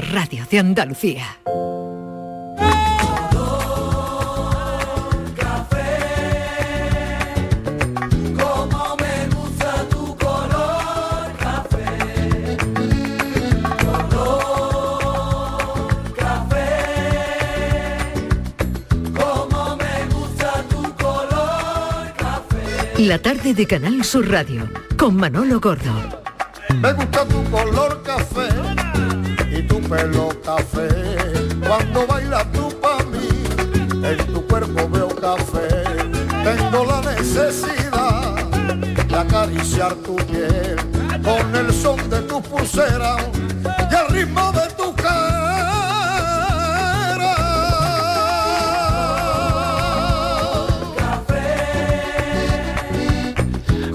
Radio de Andalucía. La tarde de Canal Sur Radio con Manolo Gordo. Me gusta tu color café pelo café. Cuando bailas tú para mí, en tu cuerpo veo café. Tengo la necesidad de acariciar tu piel con el son de tu pulsera y el ritmo de tu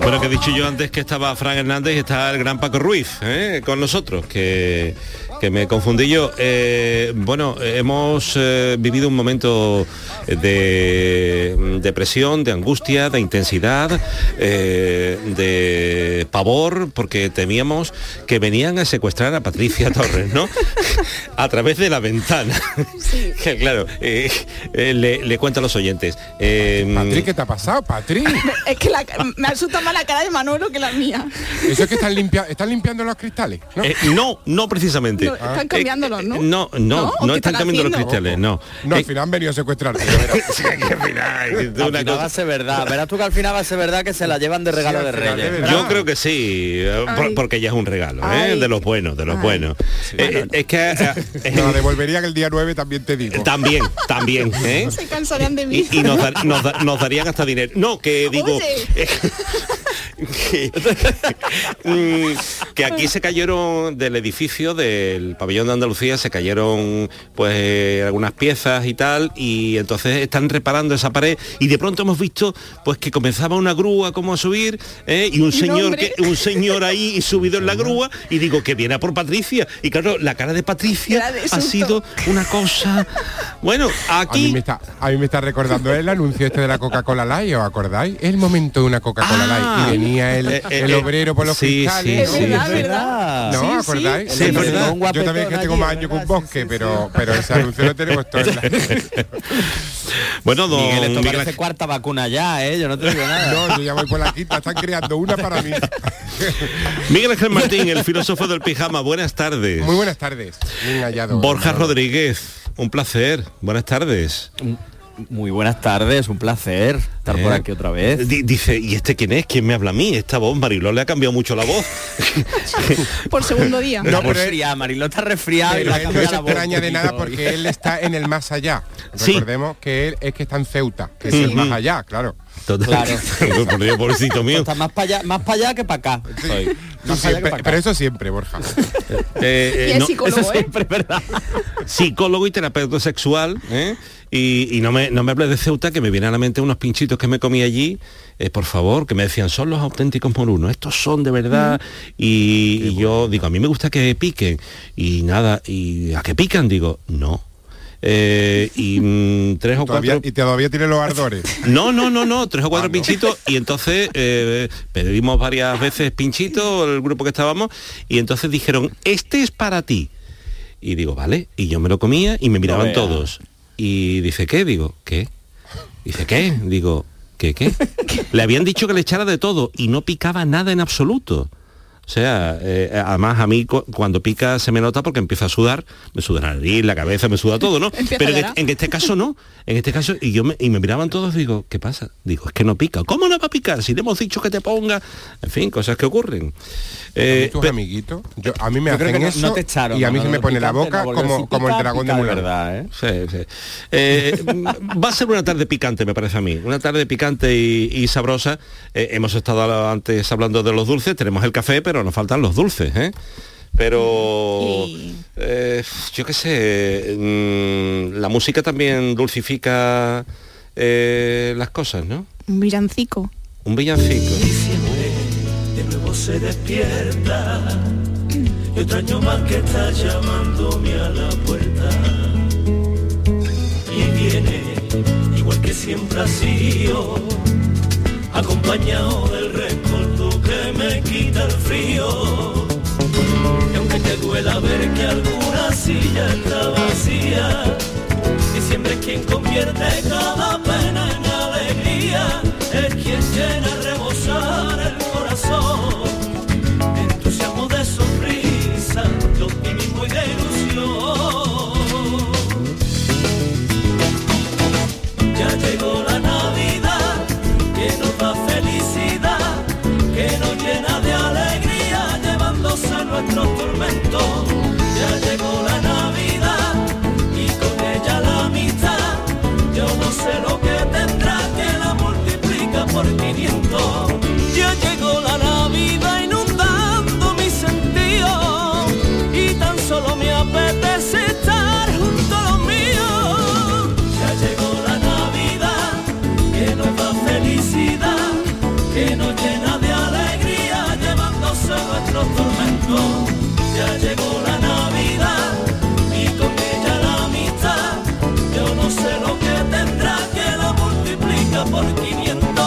Bueno, que he dicho yo antes que estaba Fran Hernández y está el gran Paco Ruiz ¿eh? con nosotros, que, que me confundí yo. Eh, bueno, hemos eh, vivido un momento de depresión, de angustia, de intensidad, eh, de pavor, porque temíamos que venían a secuestrar a Patricia Torres, ¿no? a través de la ventana. que claro, eh, eh, le, le cuento a los oyentes. Eh, Patri, ¿qué te ha pasado, Patri? Es que la- me asusta más la cara de Manolo que la mía. Eso es que están, limpia están limpiando los cristales. ¿no? Eh, no, no precisamente. No, están cambiándolos, ¿no? No, no, ¿No? no, ¿O qué están están cambiando los cristales, no. No, Eh, al final han venido a secuestrar. Al final va a ser verdad. Verás tú que al final va a ser verdad que se la llevan de regalo Sí, de Reyes. verdad. Yo creo que sí, eh, por- porque ya es un regalo, ¿eh? De los buenos, de los Ay. buenos. Eh, eh, es que eh, eh, la devolverían el día 9, también te digo. también, también, ¿eh? Se cansarían de mí. Y, y nos, dar- nos da- nos darían hasta dinero. No, que digo... Que, mm, que aquí se cayeron del edificio del pabellón de Andalucía, se cayeron pues eh, algunas piezas y tal, y entonces están reparando esa pared y de pronto hemos visto pues que comenzaba una grúa como a subir ¿eh? y un señor que un señor ahí subido en la grúa y digo que viene a por Patricia y claro la cara de Patricia de ha sido una cosa bueno A mí, aquí me está, a mí me está recordando el anuncio este de la Coca-Cola Light, ¿os acordáis? El momento de una Coca-Cola Ah. Light y venía el, Eh, eh, el eh, obrero por los sí, cristales. Es sí, verdad, sí. verdad. ¿No? Sí, sí. ¿Acordáis? Sí, verdad. Yo también que tengo más años que un bosque, pero, pero ese anuncio lo tenemos todo en la... bueno don Miguel, esto Miguel parece cuarta vacuna ya, ¿eh? Yo no te digo nada. No, yo ya voy por la quinta, están creando una para mí. Miguel Ángel Martín, el filósofo del pijama, buenas tardes. Muy buenas tardes. Bien hallado. Borja Manolo. Rodríguez, un placer. Buenas tardes. Muy buenas tardes, un placer estar por Eh, aquí otra vez. di- dice, ¿y este quién es? ¿Quién me habla a mí? Esta voz, Mariló le ha cambiado mucho la voz. Por segundo día. No, No, pero él- Mariló está resfriada y la él no cambia se la voz extraña de nada porque él está en el más allá. Sí. Recordemos que él es que está en Ceuta, que es el más allá, claro. Total. Claro. Por Dios, pobrecito mío. Está más para allá, más para allá que para acá. Más que pero eso siempre, Borja. Eh, eh, Y es no, psicólogo, Eso ¿eh? siempre verdad. psicólogo y terapeuta sexual, ¿eh? Y, y no me no me hables de Ceuta, que me vienen a la mente unos pinchitos que me comí allí, eh, por favor, que me decían, son los auténticos morunos, estos son de verdad. Y, y yo digo, a mí me gusta que piquen. Y nada, ¿y a qué pican? Digo, no. Eh, y mm, tres o Todavía- cuatro y todavía tiene los ardores. no, no, no, no, tres o cuatro Ah, no. pinchitos y entonces eh, pedimos varias veces pinchitos, el grupo que estábamos, y entonces dijeron, este es para ti. Y digo, vale, y yo me lo comía y me miraban todos. Y dice, ¿qué? Digo, ¿qué? Dice, ¿qué? Digo, ¿qué, qué? Le habían dicho que le echara de todo y no picaba nada en absoluto. O sea, eh, además a mí cu- cuando pica se me nota porque empieza a sudar, me suda la nariz, la cabeza, me suda todo, ¿no? Pero en, este- en este caso no. En este caso, y yo me, y me miraban todos, digo, ¿qué pasa? Digo, es que no pica. ¿Cómo no va a picar? Si le hemos dicho que te ponga. En fin, cosas que ocurren. Eh, tus pe- amiguitos, yo- a mí me Yo creo hacen que no, eso no te echaron. y a mí se me pone la boca como, como el pica, dragón de Mulan. verdad, ¿eh? Sí, sí. Eh, va a ser una tarde picante, me parece a mí. Una tarde picante y, y sabrosa. Eh, hemos estado antes hablando de los dulces, tenemos el café, pero nos faltan los dulces, ¿eh? Pero eh, yo qué sé, mm, la música también dulcifica eh, las cosas, ¿no? Un villancico. Un villancico. Nuevo se despierta y otro año más que está llamándome a la puerta y viene igual que siempre ha sido acompañado del recuerdo que me quita el frío y aunque te duele pueda ver que alguna silla está vacía. Diciembre es quien convierte cada pena en alegría, es quien llena multiplica por 500. Ya llegó la Navidad inundando mi sentido y tan solo me apetece estar junto a los míos. Ya llegó la Navidad que nos da felicidad, que nos llena de alegría, llevándose nuestros tormentos. Ya llegó la Navidad y con ella la amistad. Yo no sé lo que tendrá que la multiplica por 500.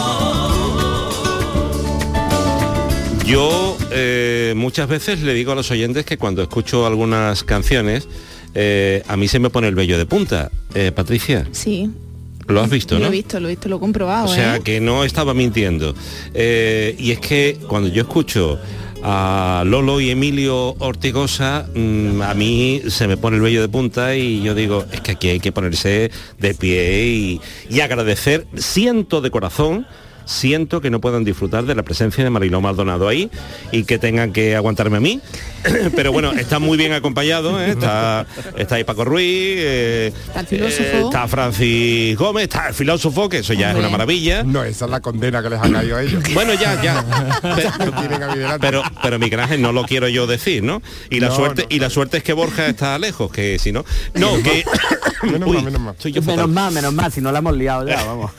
Yo eh, muchas veces le digo a los oyentes que cuando escucho algunas canciones, eh, a mí se me pone el vello de punta. Eh, Patricia, Sí. lo has visto, Lo ¿no? he visto, lo he visto, lo he comprobado. O sea, que no estaba mintiendo. Y es que cuando yo escucho a Lolo y Emilio Ortigosa, mm, a mí se me pone el vello de punta y yo digo, es que aquí hay que ponerse de pie y, y agradecer, siento de corazón, siento que no puedan disfrutar de la presencia de Mariló Maldonado ahí y que tengan que aguantarme a mí. Pero bueno, está muy bien acompañado, ¿eh? está, está ahí Paco Ruiz, eh, Está el filósofo. eh, está Francis Gómez, está el filósofo, que eso ya es una maravilla. No, esa es la condena que les ha caído a ellos. Bueno, ya, ya. Pe- No tienen a mí delante. Pero, pero Miguel Ángel no lo quiero yo decir, ¿no? Y la No, suerte, no. y la suerte es que Borja está lejos, que si no. No, que. Menos Uy, mal, menos mal. soy yo Menos fatal. mal, menos mal, si no la hemos liado ya, vamos.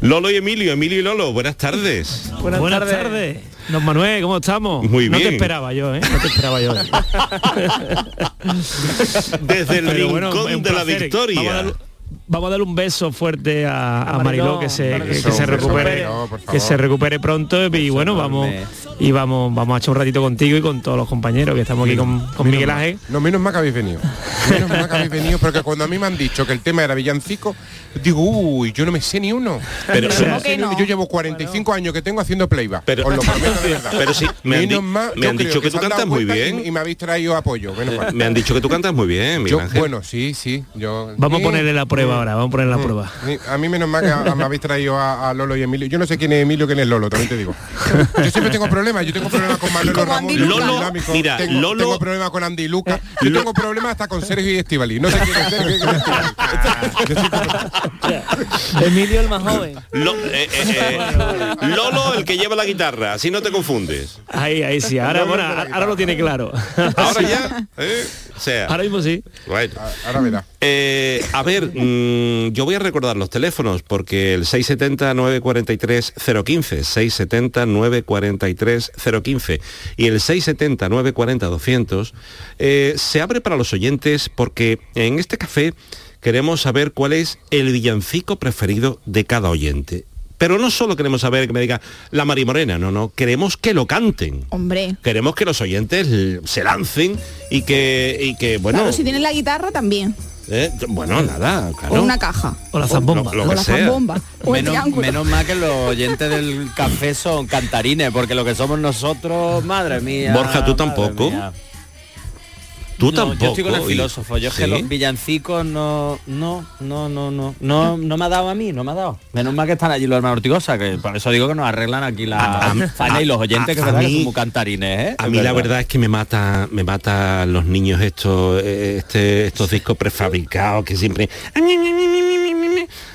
Lolo y Emilio, Emilio y Lolo, buenas tardes. Buenas, tardes. Don Manuel, ¿cómo estamos? Muy No bien. te esperaba yo, ¿eh? No te esperaba yo. Desde el Pero rincón de la victoria. Vamos a, dar, vamos a dar un beso fuerte a, a Mariló, que se, que, se recupere, que se recupere pronto y bueno, vamos y vamos vamos a echar un ratito contigo y con todos los compañeros que estamos aquí con, con Menos Miguel. Ángel. No, menos mal que habéis venido. Menos mal que habéis venido, porque cuando a mí me han dicho que el tema era villancico, digo, uy, yo no me sé ni uno. Pero-. Yo llevo 45 años que tengo haciendo playback. Pero- os lo prometo de verdad. Pero sí, me han, Menos mal, me han dicho que tú cantas muy bien. Y, me habéis traído apoyo, menos mal. Me han dicho que tú cantas muy bien, Miguel Yo, Ángel. bueno, sí, sí. Yo, Vamos a ponerle la prueba ahora, vamos a ponerle la prueba. Sí, A mí menos mal que a- me habéis traído a, a Lolo y Emilio. Yo no sé quién es Emilio, quién es Lolo, también te digo. Yo siempre tengo problemas. Yo tengo problemas con Manolo Ramón. Dinámico. Mira, tengo, Lolo- tengo problemas con Andy y Luca. Yo tengo problemas hasta con Sergio y Estivali. No sé quién es Sergio y quién es Estivali. Yo siempre- Emilio el más joven. Lo- eh, eh, eh, Lolo, el que lleva la guitarra, así no te confundes. Ahí, ahí sí, ahora, bueno, ahora lo tiene claro. Ahora ya, ¿eh? o sea, Ahora mismo sí. bueno. Ahora verá. Eh, a ver, mm, yo voy a recordar los teléfonos porque el 670-943-015, 670-943-015 y el 670-940-200 eh, se abre para los oyentes porque en este café queremos saber cuál es el villancico preferido de cada oyente. Pero no solo queremos saber que me diga la Mari Morena, no, no, queremos que lo canten. Hombre. Queremos que los oyentes se lancen y que, y que bueno, Claro, si tienes la guitarra también. Eh, bueno, nada, claro. O una caja. O la zambomba. Lo- lo o que la sea. zambomba. O Menos, menos mal que los oyentes del café son cantarines, porque lo que somos nosotros, madre mía. Borja, ¿tú tampoco? mía. Tú No, tampoco. Yo estoy con el filósofo. Yo es ¿Sí? que los villancicos no, no, no, no, no, no, no me ha dado a mí, no me ha dado. Menos mal que están allí los hermanos Ortigosa, que por eso digo que nos arreglan aquí la faena y los oyentes que a- verdad que mí- son muy cantarines, ¿eh? A mí la verdad es que me mata, me mata los niños estos, eh, este, estos discos prefabricados que siempre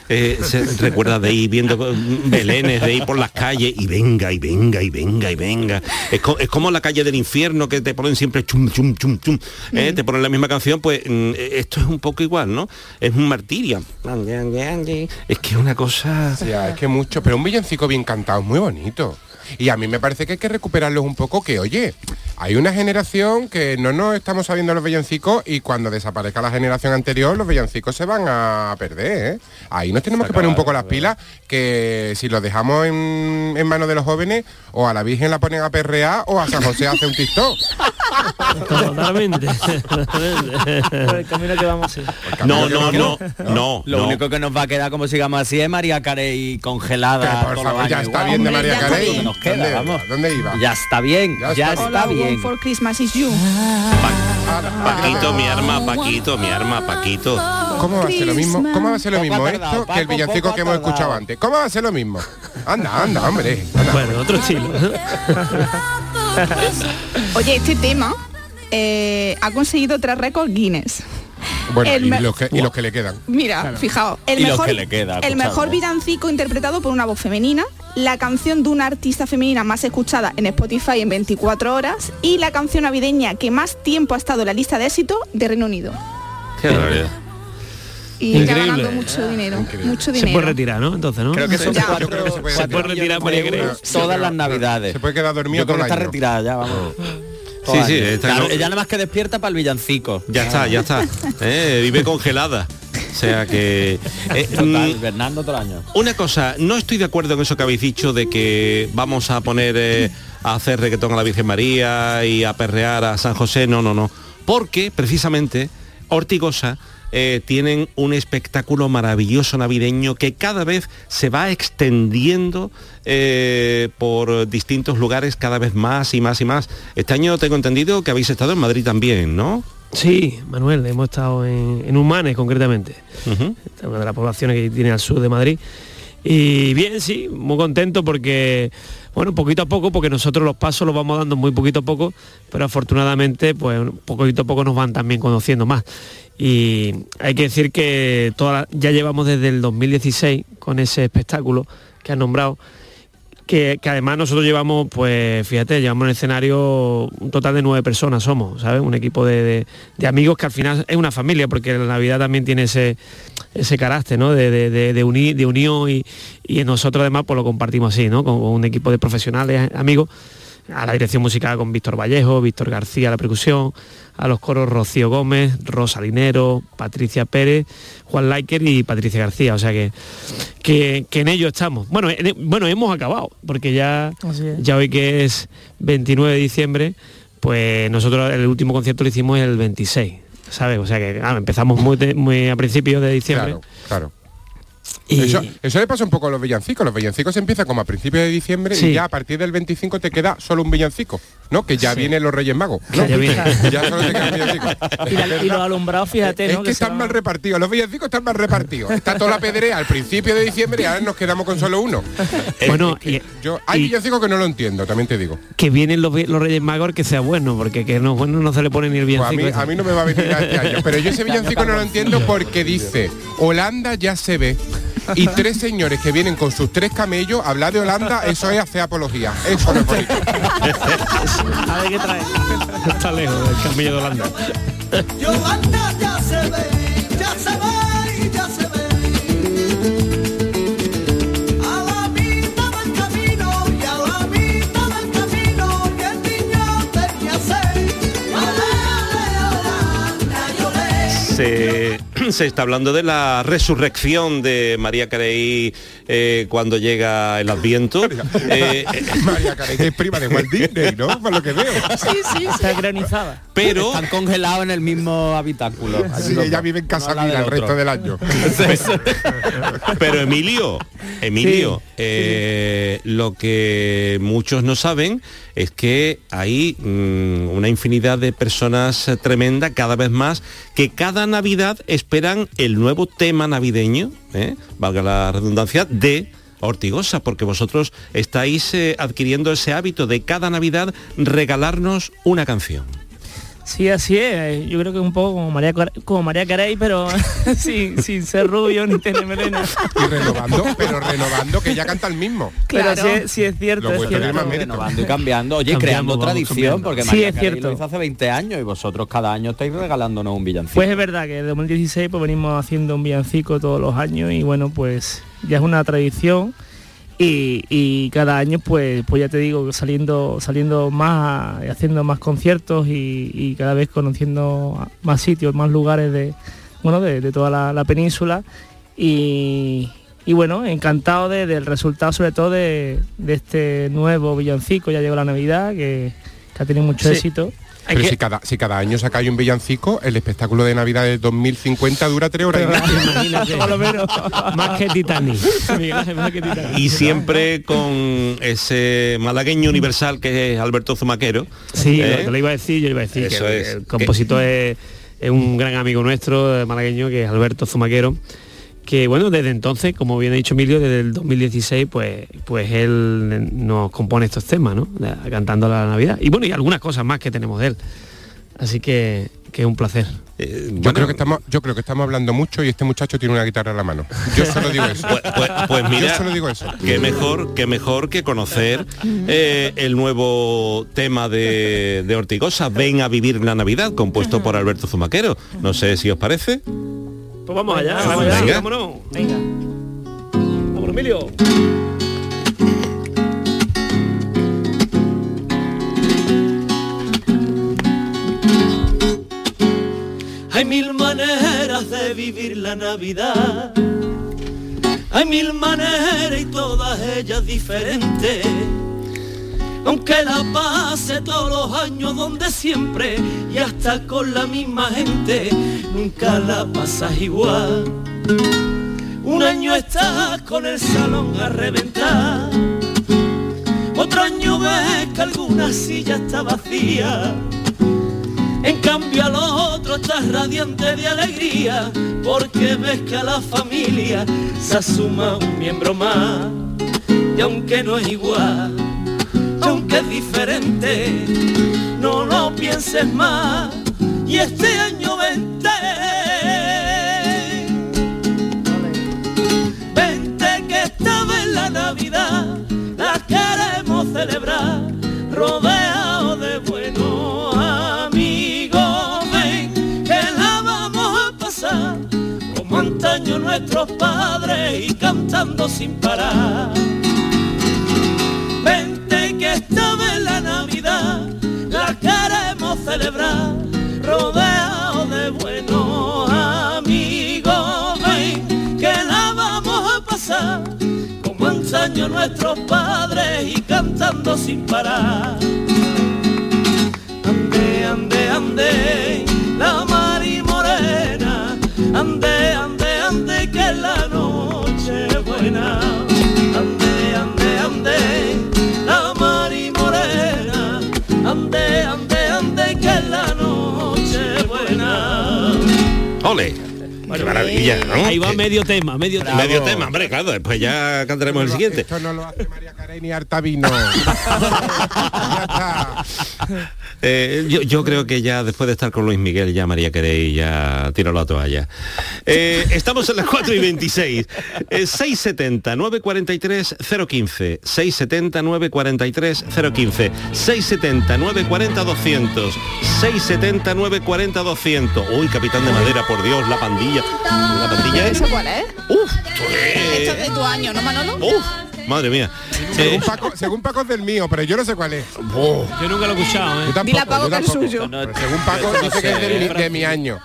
eh, se recuerda de ir viendo mm, belenes, de ir por las calles y venga y venga y venga y venga. Es, co- es como la calle del infierno que te ponen siempre chum chum chum chum. eh, Te ponen la misma canción, pues mm, esto es un poco igual, ¿no? Es un martirio. Es que es una cosa. Ya, es que mucho, pero un villancico bien cantado es muy bonito. Y a mí me parece que hay que recuperarlos un poco, que oye, hay una generación que no nos estamos sabiendo los villancicos y cuando desaparezca la generación anterior, los villancicos se van a perder. ¿eh? Ahí nos tenemos que poner un poco las pilas, que si los dejamos en, en manos de los jóvenes, o a la Virgen la ponen a perrear o a San José hace un TikTok. Totalmente. Por el camino que vamos a ir. No, no, no, no. Lo no. único que nos va a quedar como sigamos así es María Carey congelada. Que, por favor, ya está bien de María Carey. Nos queda, ¿Dónde, vamos. ¿Dónde iba? Ya está bien, Ya ya, está. bien. for Christmas is you. Paquito, mi arma, Paquito, mi arma, Paquito. ¿Cómo va a ser lo mismo? ¿Cómo va a ser lo mismo tardado, esto que el villancico que hemos escuchado antes? ¿Cómo va a ser lo mismo? Anda, anda, hombre. anda. Bueno, otro estilo. Oye, este tema eh, ha conseguido tres récords Guinness. Bueno, el y los, que, y los que le quedan. Mira, fijaos, el mejor, que le queda, el mejor villancico interpretado por una voz femenina, la canción de una artista femenina más escuchada en Spotify en 24 horas y la canción navideña que más tiempo ha estado en la lista de éxito de Reino Unido. Qué. Y está Increíble. ganando mucho dinero, mucho Se dinero. puede retirar, ¿no? Entonces, ¿no? Creo que son Ya. cuatro, Yo creo que se puede retirar. todas las navidades. Se puede quedar dormido Yo creo todo que el está retirada ya, vamos. Sí, sí, está Ya- no- Ella nada más que despierta para el villancico. Ya está, ya está. Eh, vive congelada. O sea que... eh, Total, mm, todo el año. Una cosa, no estoy de acuerdo en eso que habéis dicho de que vamos a poner eh, a hacer reggaetón a la Virgen María y a perrear a San José, no, no, no. Porque precisamente Ortigosa eh, tienen un espectáculo maravilloso navideño que cada vez se va extendiendo eh, por distintos lugares cada vez más y más y más. Este año tengo entendido que habéis estado en Madrid también, ¿no? Sí, Manuel, hemos estado en, en Humanes concretamente. Esta es una de las poblaciones que tiene al sur de Madrid. Y bien, sí, muy contento porque, bueno, poquito a poco, porque nosotros los pasos los vamos dando muy poquito a poco, pero afortunadamente, pues poquito a poco nos van también conociendo más. Y hay que decir que ya llevamos desde el 2016 con ese espectáculo que has nombrado, que, que además nosotros llevamos, pues fíjate, llevamos en el escenario un total de nueve personas somos, ¿sabes? Un equipo de, de- amigos que al final es una familia, porque la Navidad también tiene ese, ese carácter, ¿no? De, de, de, de uni- de unión y, y nosotros además pues lo compartimos así, ¿no? Con, con un equipo de profesionales, amigos, a la dirección musical con Víctor Vallejo, Víctor García la percusión, a los coros Rocío Gómez, Rosa Linero, Patricia Pérez, Juan Laiker y Patricia García. O sea que, que, que en ello estamos. Bueno, en- bueno, hemos acabado, porque ya, ya hoy que es 29 de diciembre, pues nosotros el último concierto lo hicimos el 26. ¿Sabes? O sea que ah, empezamos muy, de- muy a principios de diciembre. Claro, claro. Y- Eso, eso le pasa un poco a los villancicos. Los villancicos empiezan como a principios de diciembre Sí. y ya a partir del 25 te queda solo un villancico, ¿no? Que ya vienen los Reyes Magos. ya viene. Ya solo te queda un villancico. Y, la- y los alumbrados, fíjate, Es ¿no? que están mal repartidos, los villancicos están mal repartidos. Está toda la pedrea al principio de diciembre y ahora nos quedamos con solo uno. Bueno, Es que y- yo, hay villancicos que no lo entiendo, también te digo. que vienen los, los Reyes Magos que sea bueno, porque que no bueno no se le pone ni el Pues a, villancico. mí, a mí no me va a venir este año. Pero yo ese villancico no lo entiendo porque dice, Holanda ya se ve. Y tres señores que vienen con sus tres camellos, hablar de Holanda, eso es hacer apología. Eso no es bonito. A ver qué trae. Está lejos del camello de Holanda. Yolanda ya se ve, ya se ve, se, está hablando de la resurrección de María Carey eh, cuando llega el Adviento. Eh, María Carey, que es prima de Walt Disney, ¿no? Por lo que veo. Sí, sí, sí. Está granizada. pero Están congelados en el mismo habitáculo. Así ella vive en casa No el resto del año. Pero Emilio, Emilio, Sí, eh, lo que muchos no saben es que hay mm, una infinidad de personas eh, tremenda, cada vez más, que cada Navidad esperan el nuevo tema navideño, ¿eh? valga la redundancia, de Ortigosa, porque vosotros estáis eh, adquiriendo ese hábito de cada Navidad regalarnos una canción. Sí, así es. Yo creo que un poco como María, como María Carey, pero sin, sin ser rubio ni tener melena. Y renovando, pero renovando, que ella canta el mismo. Claro. Pero sí, es- sí es cierto, Lo es cierto. más renovando y cambiando. Oye, creando vamos tradición, cambiando. porque Sí, María es Carey cierto. lo hizo hace 20 años y vosotros cada año estáis regalándonos un villancico. Pues es verdad que en 2016 pues venimos haciendo un villancico todos los años y bueno, pues ya es una tradición y, y cada año pues pues ya te digo saliendo saliendo más haciendo más conciertos y, y cada vez conociendo más sitios más lugares de bueno de, de toda la, la península y, y bueno encantado de- del resultado sobre todo de, de este nuevo villancico ya llegó la navidad que, que ha tenido mucho Sí. éxito Pero que- si cada, si cada año sacáis un villancico, el espectáculo de Navidad de 2050 dura tres horas y menos. más que Titanic. Y siempre con ese malagueño universal que es Alberto Zumaquero. Sí, ¿eh? lo, lo iba a decir, yo iba a decir Eso que el- es, el compositor es, es un gran amigo nuestro, eh, malagueño, que es Alberto Zumaquero, que bueno, desde entonces, como bien ha dicho Emilio, desde el 2016, pues, pues él nos compone estos temas, ¿no? Cantando la Navidad. Y bueno, y algunas cosas más que tenemos de él. Así que, que es un placer. Eh, Yo creo que estamos, yo creo que estamos hablando mucho y este muchacho tiene una guitarra en la mano. Yo solo digo eso. Pues, pues- pues Yo mira, solo digo eso. qué mejor, qué mejor que conocer eh, el nuevo tema de, de Ortigosa, Ven a vivir la Navidad, compuesto por Alberto Zumaquero. No sé si os parece. Pues vamos allá, Venga, vamos allá, venga. vámonos. venga Vámonos, Emilio. Hay mil maneras de vivir la Navidad. Hay mil maneras y todas ellas diferentes. Aunque la pase todos los años donde siempre y hasta con la misma gente, nunca la pasas igual. Un año estás con el salón a reventar. Otro año ves que alguna silla está vacía. En cambio al otro estás radiante de alegría porque ves que a la familia se asuma un miembro más. Y aunque no es igual, aunque es diferente, no lo pienses más. Y este año vente, vente que esta vez la Navidad la queremos celebrar rodeado de buenos amigos. Ven que la vamos a pasar como antaño nuestros padres y cantando sin parar. Vente que esta vez la Navidad la queremos celebrar rodeado de buenos amigos. Ven que la vamos a pasar como antaño nuestros padres y cantando sin parar. Ande, ande, ande, la mari morena, ande, ande, ande, que la noche buena. Olé! ¡Qué maravilla! ¿no? Ahí va medio tema, medio tema. medio tema, hombre, claro, después ya cantaremos el siguiente. Esto no lo hace María Carey ni Artavino. ya está. Eh, yo, yo creo que ya después de estar con Luis Miguel, ya María Carey ya tiró la toalla. Eh, estamos en las 4 y 26. Eh, 670 943 015. 670 943 015. 670 940 200. 670 940 200. Uy, capitán de madera, por Dios, la pandilla. La pandilla es. ¿Eso cuál es? Uf, Esto es de tu año, ¿no, Manolo? uf, madre mía. Según Eh, Paco, según Paco es del mío, pero yo no sé cuál es. Yo nunca lo he escuchado, ¿eh? Yo tampoco, Dile a Paco yo que es tampoco. suyo. Pero según Paco dice que es de mi, de mi año.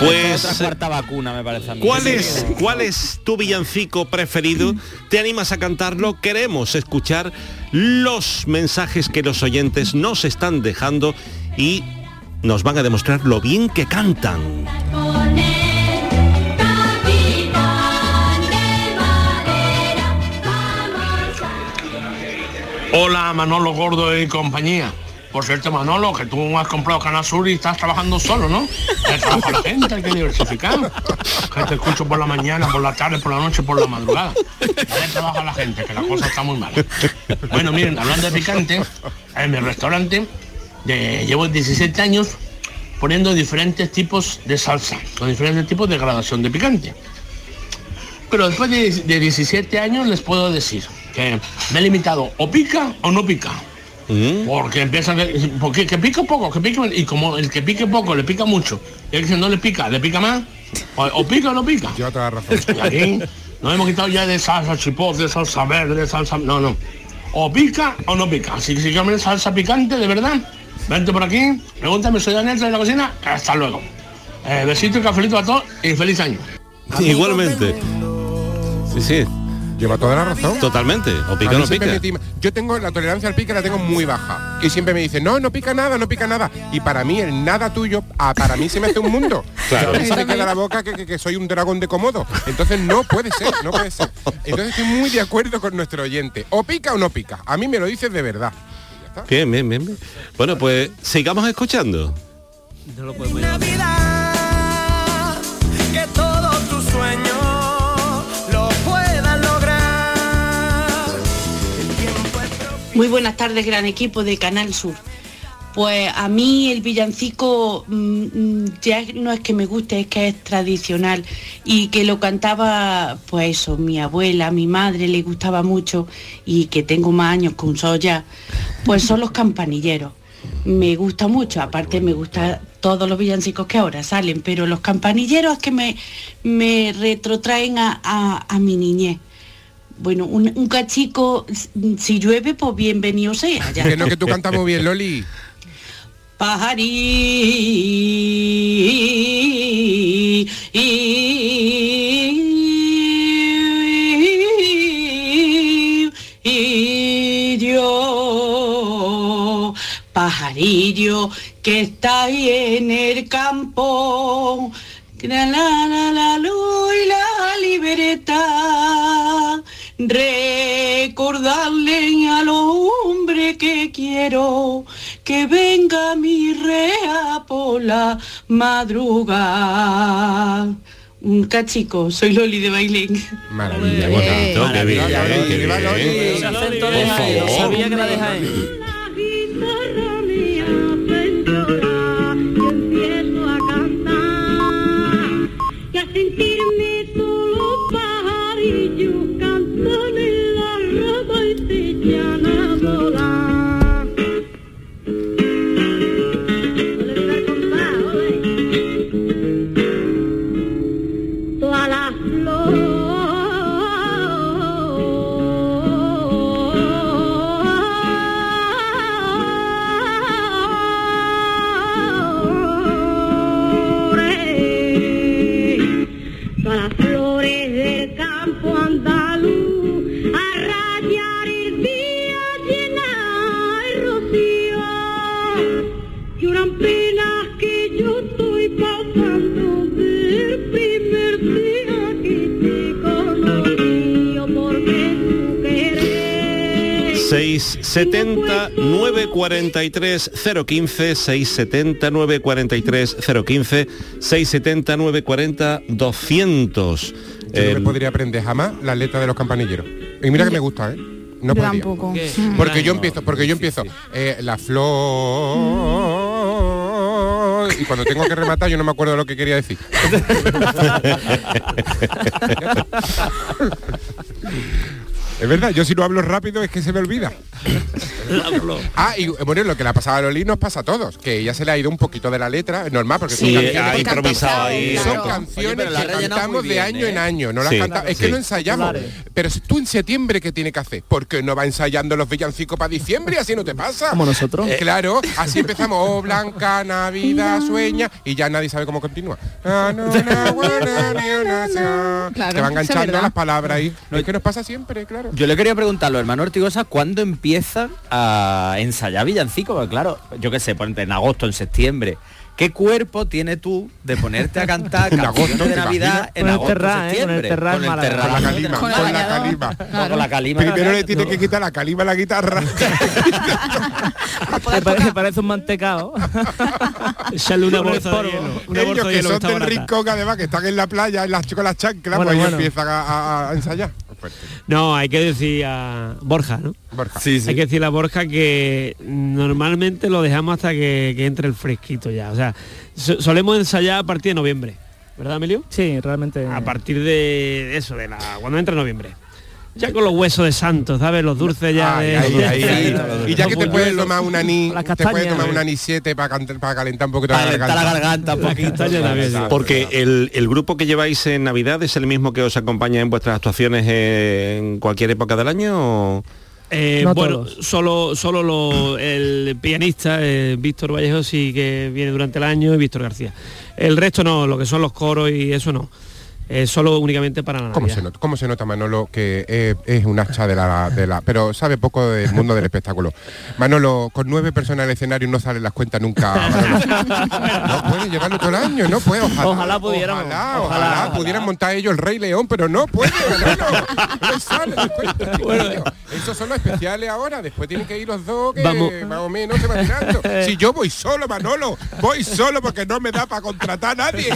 pues Otra cuarta vacuna me parece a mí. ¿Cuál es, ¿Cuál es tu villancico preferido? ¿Te animas a cantarlo? Queremos escuchar los mensajes que los oyentes nos están dejando y nos van a demostrar lo bien que cantan. Hola Manolo Gordo y compañía. Por cierto, Manolo, que tú has comprado Canal Sur y estás trabajando solo, ¿no? Que trabaja la gente, hay que diversificar. Que te escucho por la mañana, por la tarde, por la noche, por la madrugada. Ya trabaja la gente, que la cosa está muy mala. Bueno, miren, hablando de picante, en mi restaurante de- llevo 17 años poniendo diferentes tipos de salsa, con diferentes tipos de gradación de picante. Pero después de, de 17 años les puedo decir que me he limitado o pica o no pica. Porque empiezan, que- porque que pica poco, que pica, y como el que pique poco le pica mucho, y el que no le pica, le pica más, o, o pica o no pica. Yo toda razón. Y aquí Nos hemos quitado ya de salsa chipotle, de salsa verde, de salsa... No, no. O pica o no pica. Así que si comes salsa picante, de verdad, vente por aquí, pregúntame, soy Daniel de la cocina, hasta luego. Eh, besito y cafelito a todos y feliz año. Igualmente. Sí, sí. Lleva toda la razón. Totalmente. O pica o no pica. Yo tengo la tolerancia al pique la tengo muy baja. Y siempre me dicen, no, no pica nada, no pica nada. Y para mí el nada tuyo, ah, para mí se me hace un mundo. Claro. Se me queda la boca que, que- que soy un dragón de comodo. Entonces no puede ser, no puede ser. Entonces estoy muy de acuerdo con nuestro oyente. O pica o no pica. A mí me lo dices de verdad. Bien, bien, bien, bien. Bueno, pues sigamos escuchando. No lo podemos Muy buenas tardes, gran equipo de Canal Sur. Pues a mí el villancico mm, mm, ya no es que me guste, es que es tradicional y que lo cantaba, pues eso, mi abuela, mi madre le gustaba mucho y que tengo más años que un sol ya, pues son los campanilleros. Me gusta mucho, aparte me gusta todos los villancicos que ahora salen, pero los campanilleros es que me, me retrotraen a- a mi niñez. Bueno, un, un cachico, si llueve, pues bienvenido sea. ya. Que no, que tú cantas muy bien, Loli. Pajarillo, pajarillo que está ahí en el campo, la la la la luz y la libertad, recordarle al hombre que quiero que venga mi rea por la madrugada. Un cachico, soy Loli de Bailén. Maravilla, Qué bonito, qué bien, qué bien. Ese acento de Por Jaén, favor. sabía que la 670 943 015 670 943 015 670 940 200 Yo no me podría aprender jamás la letra de los campanilleros. Y mira que me gusta, ¿eh? No Yo podría. tampoco. ¿Qué? Porque yo empiezo, porque yo empiezo, eh, la flor y cuando tengo que rematar yo no me acuerdo de lo que quería decir. es verdad, yo si no hablo rápido es que se me olvida. Ah, y bueno, lo que le ha pasado a Loli nos pasa a todos, que ella se le ha ido un poquito de la letra, es normal, porque Sí, son canciones, ha improvisado ahí. son Claro. canciones Oye, pero que cantamos de año ¿eh? en año, no las Sí, canta- es que sí. no ensayamos. Pero si tú en septiembre, ¿qué tiene que hacer? Porque no va ensayando los villancicos para diciembre y así no te pasa. Como nosotros. Eh, claro, así empezamos, oh Blanca, Navidad, sueña, y ya nadie sabe cómo continúa. No, no. Claro, te es enganchando las palabras ahí. Es que nos pasa siempre, claro. Yo le quería preguntar a los hermanos Ortigosa cuándo empiezan a ensayar villancicos, porque claro, yo qué sé, ponte en agosto, en septiembre. ¿Qué cuerpo tiene tú de ponerte a cantar En agosto, de ¿te Navidad en Con el agosto, terrá, ¿eh? Con el septiembre? en Málaga. Con la calima, Con con, el la calima. No, con la calima. Primero le tiene que quitar la calima a la guitarra. Me parece, parece un mantecado. Echarle una el bolsa de polvo. hielo. Una Ellos bolsa de que hielo son del rincón, además, que están en la playa, en las, con las chanclas, Bueno, pues bueno. empiezan a, a- a ensayar. Fuerte. No, hay que decir a Borja, ¿no? Borja. Sí, Hay que decirle a Borja que normalmente lo dejamos hasta que, que entre el fresquito ya. O sea, so- solemos ensayar a partir de noviembre. ¿Verdad, Emilio? Sí, realmente. A partir de eso, de la cuando entra noviembre. Ya con los huesos de santos, ¿sabes? Los dulces ya Ay, de... ay, ay, ay. Sí, Y ya que te puedes tomar una ni, Las te puedes tomar una ni 7 para, para calentar un poquito la garganta. la garganta un poquito. Porque el, el grupo que lleváis en Navidad es el mismo que os acompaña en vuestras actuaciones en cualquier época del año. o- Eh, No bueno, todos. solo solo lo- el pianista eh, Víctor Vallejo sí que viene durante el año y Víctor García. El resto no, lo que son los coros y eso no. Es solo únicamente para la ¿Cómo se, nota, ¿Cómo se nota, Manolo, que eh, es un hacha de la, de la... Pero sabe poco del mundo del espectáculo. Manolo, con nueve personas en el escenario no salen las cuentas nunca. Manolo. No puede llevarlo todo el año, no puede. Ojalá, Ojalá pudiéramos. Ojalá, Ojalá, ojalá ojalá. pudieran montar ellos el Rey León, pero no puede, Manolo. No sale las cuentas, chiquillo. Esos son los especiales ahora, después tienen que ir los dos que Vamos. más o menos se van tirando. Si yo voy solo, Manolo, voy solo porque no me da para contratar a nadie.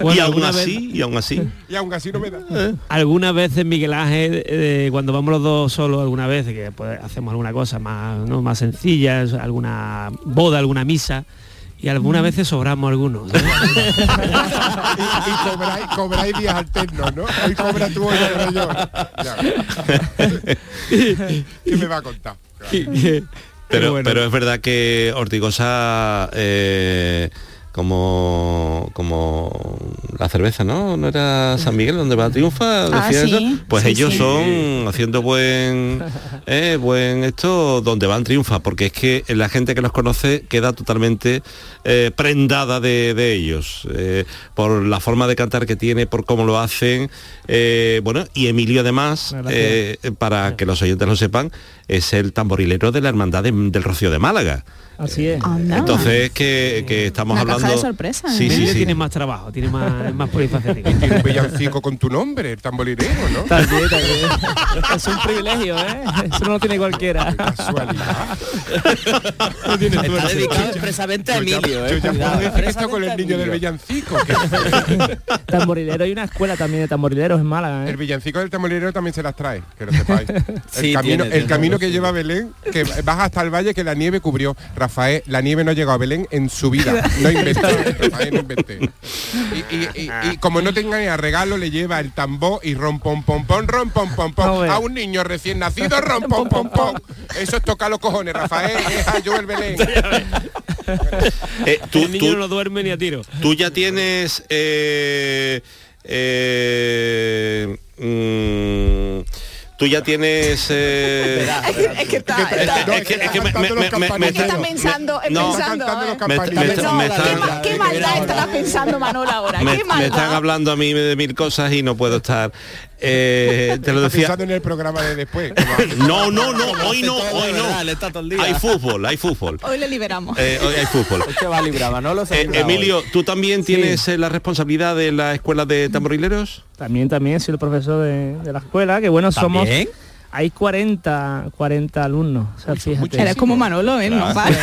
Bueno, y alguna vez- así, y aún así. Y aún así no me da. Algunas veces Miguel Ángel, eh, cuando vamos los dos solos, algunas veces que pues, hacemos alguna cosa más, ¿no? más sencilla, alguna boda, alguna misa, y algunas veces sobramos algunos. ¿no? y, y cobráis, cobráis días alternos, ¿no? Hoy cobra tú, hoy cobro yo. Ya. ¿Qué me va a contar? Pero, bueno. pero es verdad que Ortigosa eh, como como la cerveza, ¿no? ¿No era San Miguel donde va a triunfa? Ah, sí. Pues Sí, ellos sí. son haciendo buen eh, buen esto donde van triunfa, porque es que la gente que los conoce queda totalmente eh, prendada de, de ellos, eh, por la forma de cantar que tiene, por cómo lo hacen. bueno, y Emilio además, para que los oyentes lo sepan, es el tamborilero de la Hermandad de- del Rocío de Málaga. Así es. Anda. Entonces que, que estamos Una caja hablando. de sorpresa, ¿eh? Sí, sí, tiene más trabajo, tiene más, más polifacético. Tiene un villancico con tu nombre, el tamborilero, ¿no? También, también. Es un privilegio, ¿eh? Eso no lo tiene cualquiera. Casualidad. Está dedicado expresamente a Emilio, yo eh. ya puedo con el niño del villancico. Tamborilero, hay una escuela también de tamborileros en Málaga, el ¿eh? villancico del tamborilero también se las trae, que lo sepáis. El Sí, camino, tiene, el tiene camino que lleva Belén, que vas hasta el valle que la nieve cubrió. Rafael, la nieve no ha llegado a Belén en su vida. No inventé. Rafael, no inventé. Y, y- y- y como no tenga ni a regalo, le lleva el tambor y rom pom pom pom, rom pom pom. No. A un niño recién nacido, rom pom pom. Eso es tocar los cojones, Rafael. Deja yo el Belén. Eh, tú, el niño tú- no duerme ni a tiro. tú ya tienes. eh, eh, mm, tú ya tienes. eh, Es que, es que está, es que- me- está pensando, no. qué, maldad estará pensando Manolo ahora, me, están hablando a mí de mil cosas y no puedo estar. Eh, te lo decía. pensando en el programa de después. No, no, no, hoy no, hoy no. le está todo el día. Hay fútbol, hay fútbol. Hoy le liberamos. Eh, hoy hay fútbol. Va a librar, Manolo se Eh, Emilio, ¿tú también tienes eh, la responsabilidad de la escuela de tamborileros? También, también soy el profesor de, de la escuela, que bueno, somos... Hay 40, 40 alumnos. O sea, fíjate. Eres como Manolo, ¿eh? No, vale.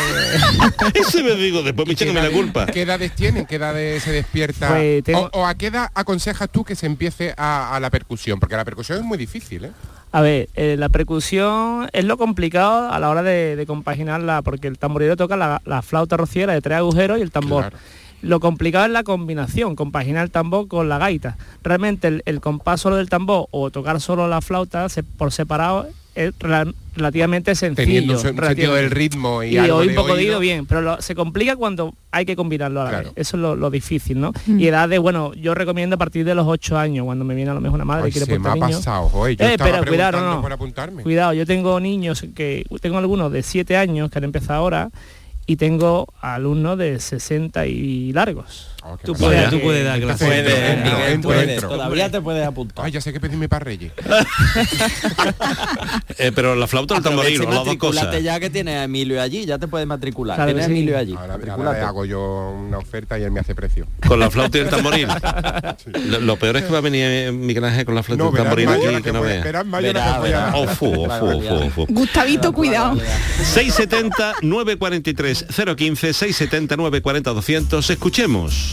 Eso me digo, después me echan la culpa. ¿Qué edades tienen? ¿Qué edades se despierta? Pues tengo- o, o a qué edad aconsejas tú que se empiece a, a la percusión? Porque la percusión es muy difícil, ¿eh? A ver, eh, la percusión es lo complicado a la hora de, de compaginarla, porque el tamborilero toca la, la flauta rociera de tres agujeros y el tambor. Claro. Lo complicado es la combinación, compaginar el tambor con la gaita. Realmente el, el compás solo del tambor o tocar solo la flauta se- por separado es rela- relativamente sencillo. Teniendo un sen- sentido relativamente. del ritmo y, y, algo de un poco de oído. bien, pero lo- se complica cuando hay que combinarlo a la Claro. vez. Eso es lo, lo difícil, ¿no? Y edad de, bueno, yo recomiendo a partir de los 8 años, cuando me viene a lo mejor una madre Ay, y quiere se me ha niño. pasado, joder, yo Eh, estaba espera, cuidado, no, no. por apuntarme. Cuidado, yo tengo niños que tengo algunos de 7 años que han empezado ahora y tengo alumnos de 60 y largos. Oh, Tú puedes, tú puedes dar clases. entro, Puede, entro, Miguel, entro, puede. entro. Todavía te puedes apuntar. Ay, ya sé que pedirme para Reyes. Eh, pero la flauta o el tamboril, las dos cosas. ya que tienes a Emilio allí, ya te puedes matricular. Claro tienes a sí. Emilio allí. Ahora, ahora le hago yo una oferta y él me hace precio. Con la flauta y el tamboril. Lo, lo peor es que va a venir eh, Miguel Ángel con la flauta y el tamboril aquí que no vea. verás a-. Gustavito, cuidado. 670 943 015 670 940 200 escuchemos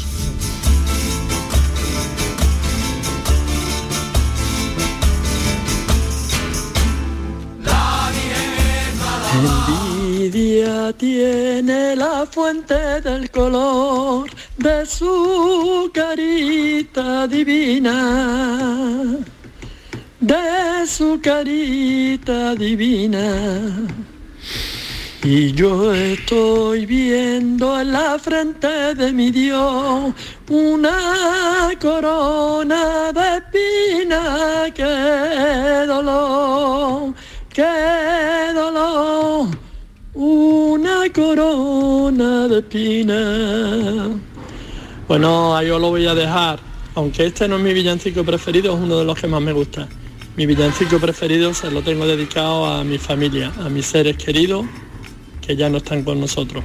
Envidia tiene la fuente del color de su carita divina. de su carita divina. Y yo estoy viendo en la frente de mi Dios una corona de espina. ¡Qué dolor! ¡Qué dolor! Una corona de espina. Bueno, ahí os lo voy a dejar. Aunque este no es mi villancico preferido, es uno de los que más me gusta. Mi villancico preferido se lo tengo dedicado a mi familia, a mis seres queridos que ya no están con nosotros.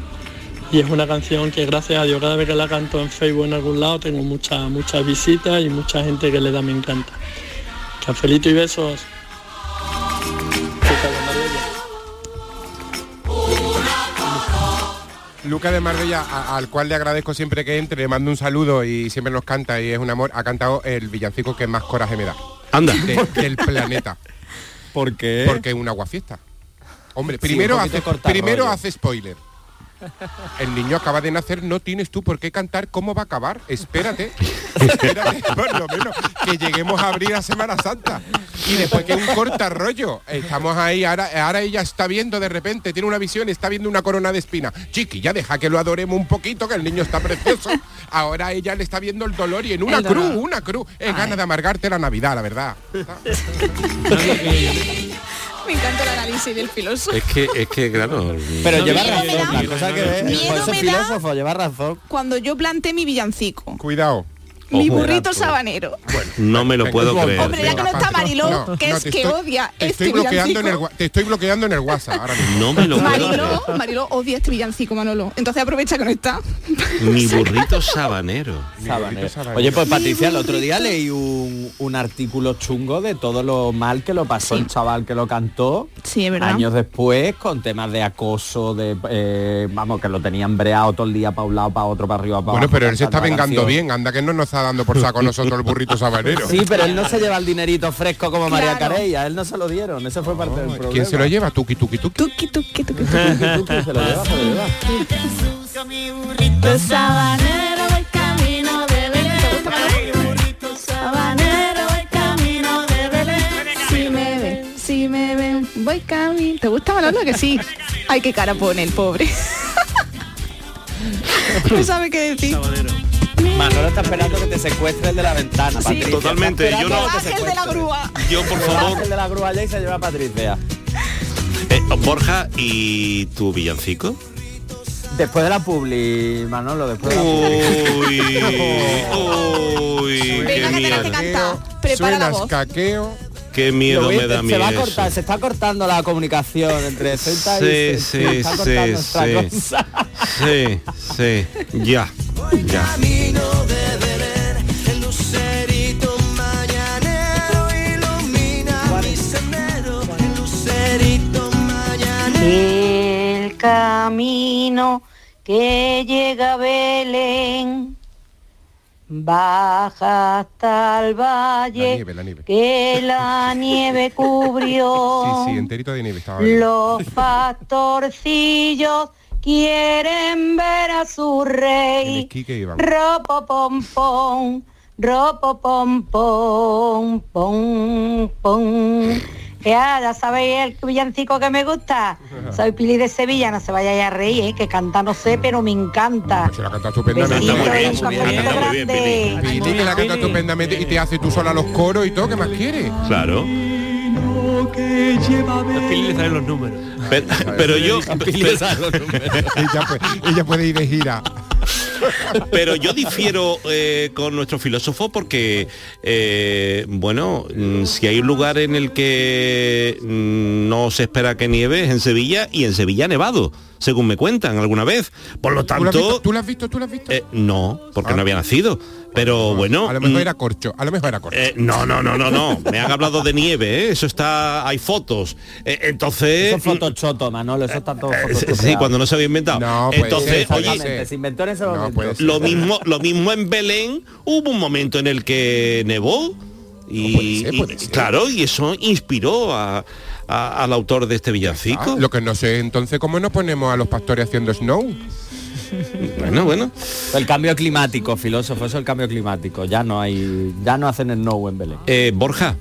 Y es una canción que gracias a Dios cada vez que la canto en Facebook en algún lado tengo muchas muchas visitas y mucha gente que le da me encanta. Cafelito y besos. Luca de Marbella, a- al cual le agradezco siempre que entre, le mando un saludo y siempre nos canta y es un amor, ha cantado el villancico que más coraje me da. Anda. De- del planeta. ¿Por qué? Porque es un aguafiesta. Hombre, Sí, primero, poquito hace, primero rollo. hace spoiler. El niño acaba de nacer, no tienes tú por qué cantar cómo va a acabar. Espérate, espérate, por lo menos, que lleguemos a abrir a Semana Santa. Y después que un corta rollo. Estamos ahí, ahora, ahora ella está viendo de repente, tiene una visión, está viendo una corona de espina. Chiqui, ya deja que lo adoremos un poquito, que el niño está precioso. Ahora ella le está viendo el dolor y en una cruz, una cruz. Es ganas de amargarte la Navidad, la verdad. Me encanta el análisis del filósofo. Es que, es que, claro. Pero no- lleva razón, da- la cosa que es. Miedo me da- filósofo, lleva razón. Cuando yo planté mi villancico, Cuidado. Mi Ojo. burrito sabanero. No me lo puedo creer. Hombre, ya que no está Mariló, No, que no, es te que estoy- odia Te este estoy, bloqueando en el, te estoy bloqueando en el WhatsApp ahora mismo. No me lo puedo Mariló, creer. Mariló odia este villancico, Manolo. Entonces aprovecha que no está. Mi burrito sabanero. Sabanero. Oye, pues Patricia, el otro día leí un, un artículo chungo de todo lo mal que lo pasó el chaval que lo cantó. Sí, es verdad. Años después, con temas de acoso, de eh, vamos, que lo tenían breado todo el día para un lado, para otro, para arriba, para Bueno, abajo, pero él se está vengando bien. Anda que no nos está dando por saco nosotros el burrito sabanero. Sí, pero él no se lleva el dinerito fresco como María. Carella, él no se lo dieron, ese fue parte del problema. ¿Quién se lo lleva? Tuki, tuki, tuki. Tuki, tuki, tuki, Tuki, tuki, se lo lleva, se lo lleva. Burrito sabanero, el camino de Belén. Burrito sabanero, el camino de Belén. Si me ven, si me ven, voy camino. ¿Te gusta Manolo? Que sí. Ay, qué cara pone el pobre. no sabe qué decir. Manolo está esperando que te secuestre el de la ventana, Sí. Patricia. Totalmente, yo no- el de la grúa. Yo, por favor, el de la grúa allá y se lleva a Patricia. eh, Borja, ¿y tu villancico? Después de la publi, Manolo, después de la publi. Uy, uy, qué Venga, que tenés que miedo, cantar. Prepara la voz. caqueo. qué miedo me da mí se va a eso. cortar, se está cortando la comunicación entre Celta Sí, y se- sí, se está sí, cortando sí. cosa. Sí, sí, ya, ya. Camino de Belén, el lucerito mañanero ilumina mi sendero, el lucerito mañanero. El camino que llega a Belén baja hasta el La valle nieve, la nieve. que la nieve cubrió. Sí, sí, enterito de nieve estaba. Los pastorcillos quieren ver a su rey. Ropo pom pom, ropo pom pom, pom pom. Ya, ya sabéis el villancico que me gusta. Soy Pili de Sevilla, no se vaya a reír, ¿eh? que canta no sé, pero me encanta. Se la canta estupendamente. Besito muy bien, y un muy bien, cafelito está muy bien, grande. Pili que la canta estupendamente y te hace tú sola los coros y todo, ¿qué más quieres? Claro. Que lleva A Pili le salen los números. Pero, pero yo, ella, puede, ella puede ir de gira. pero yo difiero eh, con nuestro filósofo porque, eh, bueno, mm, si hay un lugar en el que mm, no se espera que nieve es en Sevilla y en Sevilla ha nevado, según me cuentan alguna vez. Por lo ¿Tú lo has visto? tanto, ¿Tú lo has visto? ¿Tú lo has visto? eh, no, porque Ah. no había nacido. Pero bueno, a lo mejor mm, era corcho, a lo mejor era corcho. Eh, no, no, no, no, no. Me han hablado de nieve, ¿eh? eso está, hay fotos. Eh, entonces, Eso es fotochoto, Manolo, eso está todo eh, sí, cuando no se había inventado. No, puede entonces, oye, se inventó en ese No, momento. lo mismo, lo mismo en Belén, hubo un momento en el que nevó. Y, puede ser, y- puede ser. claro, y eso inspiró a- a- al autor de este villancico. Ah, lo que no sé, entonces, ¿cómo nos ponemos a los pastores haciendo snow? Bueno, bueno. El cambio climático, filósofo, eso es el cambio climático. Ya no hay, ya no hacen el no en Belén. Eh, Borja,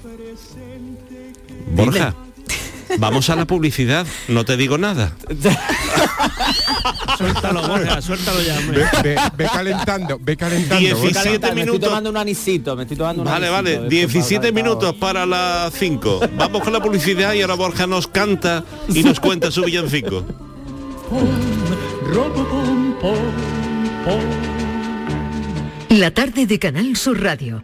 Borja, vamos a la publicidad, no te digo nada. Suéltalo, Borja, suéltalo ya, hombre. Ve, ve- ve calentando, ve calentando. 17 Me estoy minutos. tomando un anisito, me estoy tomando un Vale, anisito, vale, después 17 para- minutos para las 5. Vamos con la publicidad y ahora Borja nos canta y nos cuenta su villancico. La tarde de Canal Sur Radio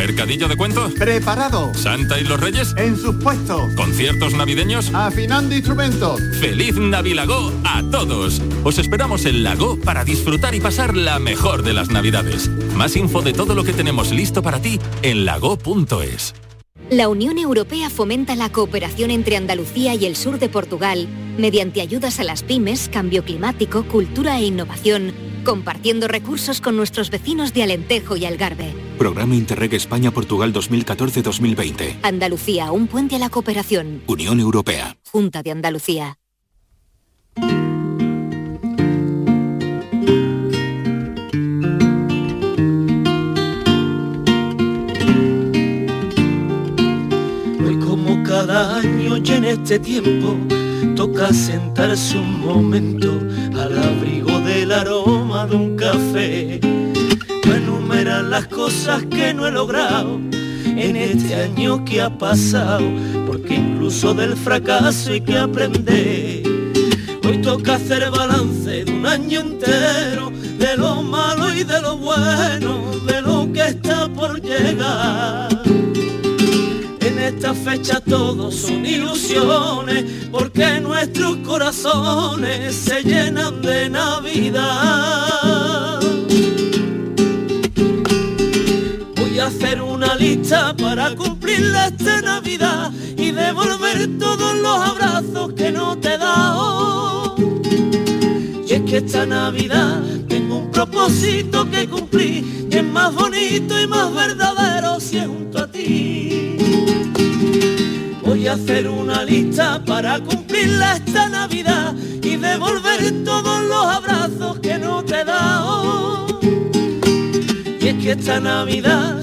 ¿Mercadillo de cuentos? Preparado. ¿Santa y los Reyes? En sus puestos. ¿Conciertos navideños? Afinando instrumentos. ¡Feliz Navilago a todos! Os esperamos en Lago para disfrutar y pasar la mejor de las Navidades. Más info de todo lo que tenemos listo para ti en lago.es. La Unión Europea fomenta la cooperación entre Andalucía y el sur de Portugal mediante ayudas a las pymes, cambio climático, cultura e innovación, compartiendo recursos con nuestros vecinos de Alentejo y Algarve. Programa Interreg España-Portugal 2014-2020. Andalucía, un puente a la cooperación. Unión Europea. Junta de Andalucía. Hoy como cada año y en este tiempo toca sentarse un momento al abrigo del aroma de un café. Enumerar las cosas que no he logrado en este año que ha pasado, porque incluso del fracaso hay que aprender. Hoy toca hacer balance de un año entero, de lo malo y de lo bueno, de lo que está por llegar. En esta fecha todos son ilusiones, porque nuestros corazones se llenan de Navidad. Esta Navidad y devolver todos los abrazos que no te he dado. Y es que esta Navidad tengo un propósito que cumplir y es más bonito y más verdadero si es junto a ti. Voy a hacer una lista para cumplirla esta Navidad y devolver todos los abrazos que no te he dado. Y es que esta Navidad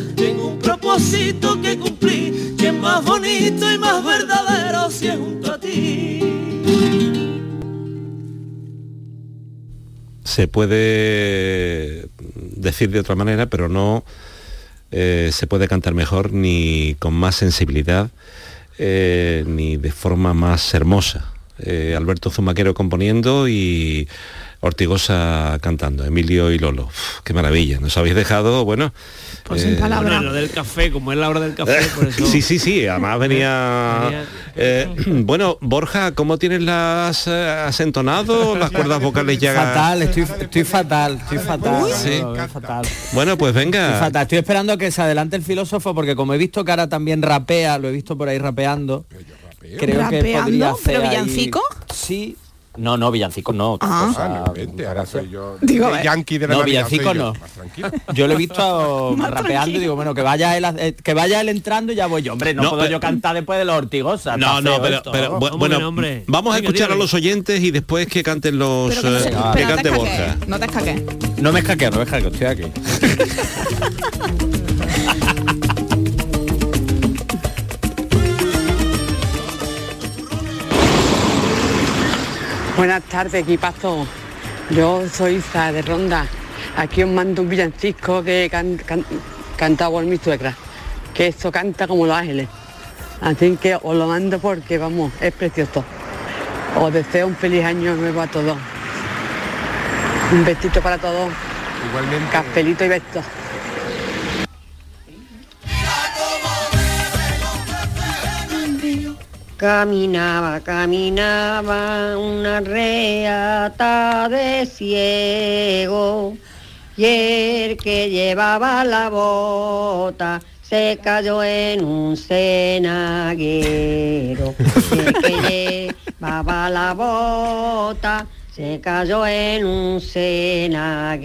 propósito que cumplir, que es más bonito y más verdadero si es junto a ti. se puede decir de otra manera, pero no eh, se puede cantar mejor ni con más sensibilidad eh, ni de forma más hermosa. Eh, Alberto Zumaquero componiendo y Ortigosa cantando, Emilio y Lolo. Uf, qué maravilla, nos habéis dejado, bueno... Pues eh, Bueno, lo del café, como es la hora del café, por eso... Sí, sí, sí, además venía... eh, bueno, Borja, ¿cómo tienes las... eh, ¿Has entonado las cuerdas vocales ya? Fatal, estoy, estoy fatal, estoy fatal. Sí. fatal. Bueno, pues Estoy venga. fatal. Estoy esperando a que se adelante el filósofo porque como he visto que ahora también rapea, lo he visto por ahí rapeando. Creo que podría hacer ¿Pero ahí- villancico? Sí. No, no, villancico no. Ah. cosa. Ah, no, vente, ahora soy yo. Digo, el eh. yankee de la No, Navidad, villancico yo. no. Más tranquilo. Yo lo he visto Más rapeando tranquilo. y digo, bueno, que vaya él, eh, que vaya él entrando y ya voy yo. Hombre, no, No, puedo pero- yo cantar después de los ortigosas. No, no, pero, esto. pero bueno, hombre. vamos a escuchar a los oyentes y después que canten los Pero que no, eh, que cante Borja. escaques, no te escaques. No me escaqueo, no me escaqueo, estoy aquí. Buenas tardes, equipazo. Yo soy Isa de Ronda. Aquí os mando un villancico que can, can- cantaba por mi suegra. Que eso canta como los ángeles. Así que os lo mando porque, vamos, es precioso. Os deseo un feliz año nuevo a todos. Un besito para todos. Igualmente. Cafelito y besos. Caminaba, caminaba una reata de ciego y el que llevaba la bota se cayó en un cenaguero. Y el que llevaba la bota se cayó en un cenaguero.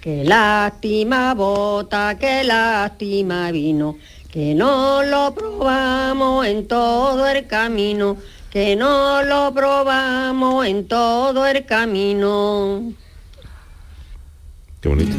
Qué lástima bota, qué lástima vino, que no lo probamos en todo el camino, que no lo probamos en todo el camino. Qué bonito.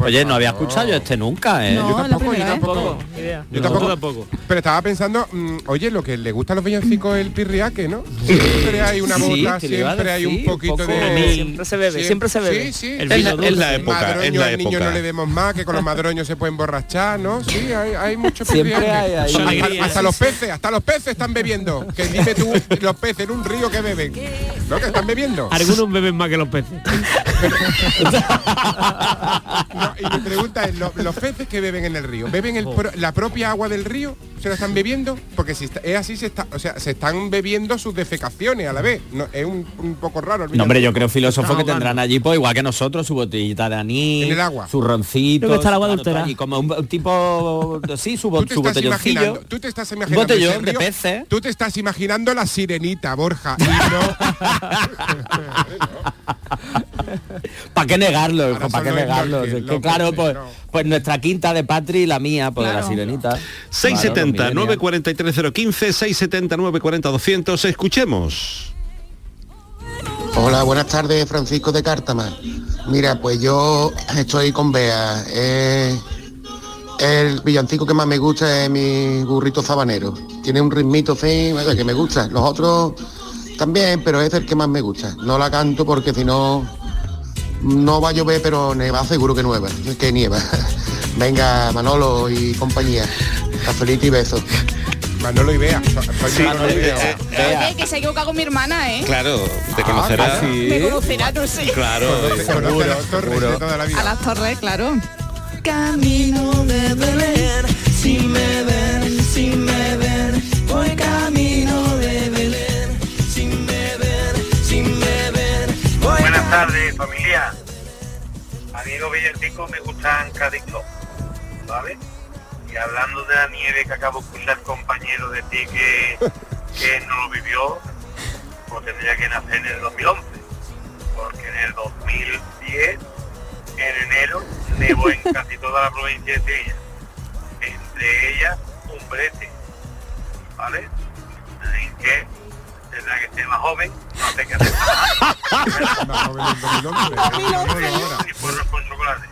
Oye, no había escuchado yo este nunca, ¿eh? No, Yo tampoco, yo tampoco. Idea. Yo tampoco, Pero estaba pensando, mm, oye, lo que le gusta a los villancicos es el pirriaque, ¿no? Siempre hay una bota, siempre hay un poquito poco- de... Siempre se bebe, siempre se bebe. Sí, sí. El vino la, es la dulce. época, es la al niño época. no le demos más, que con los madroños se pueden borrachar, ¿no? Sí, hay, hay mucho pirriaque. hay. Hasta- Alegría, Hasta, sí, los peces, hasta los peces están bebiendo. Que dime tú, los peces en un río que beben. ¿No? Que están bebiendo. Algunos beben más que los peces. No, y mi pregunta es, ¿lo- ¿los peces que beben en el río, beben el pro- la propia agua del río? ¿Se la están bebiendo? Porque si está- es así, se, está, o sea, se están bebiendo sus defecaciones a la vez. No, es un, un poco raro. el No, hombre, yo creo filósofos que tendrán allí, pues igual que nosotros, su botellita de anís, En el agua. su roncito, Creo que está el agua adulterada. y como un, un tipo, sí, su, bo- Tú te, su estás botelloncillo. imaginando, tú te estás imaginando botellón de peces. Tú te estás imaginando la sirenita, Borja, y no ¿Para qué negarlo? ¿Para qué negarlo? Es que, claro, pues, no. pues nuestra quinta de Patri y la mía, pues de la Claro. sirenita. 670 Claro, los 943 015 670 940 200 escuchemos Hola, buenas tardes, Francisco de Cártama. Mira, pues yo estoy con Bea. Eh, el villancico que más me gusta es mi burrito sabanero. Tiene un ritmito fin, que me gusta. Los otros también, pero es el que más me gusta. No la canto porque si no, no va a llover, pero neva, seguro que nueva, que nieva. Venga, Manolo y compañía. Cafelito y besos. Manolo y Bea. Soy Sí, Manolo y Bea. Oye, que se ha equivocado con mi hermana, ¿eh? claro te conocerás Me conocerá, no sé. claro Conoce- conoce las torres de toda la A vida. las torres, claro. Camino de Belén, si me ven, si me Buenas tardes, familia. A villancicos me gustan cadictos, ¿vale? Y hablando de la nieve que acabo de escuchar compañero decir que, que no lo vivió, pues tendría que nacer en el 2011. Porque en el 2010, en enero, nevó en casi toda la provincia de Sevilla. Sevilla Umbrete, ¿vale? En que tendrá que ser más joven, no Y chocolate.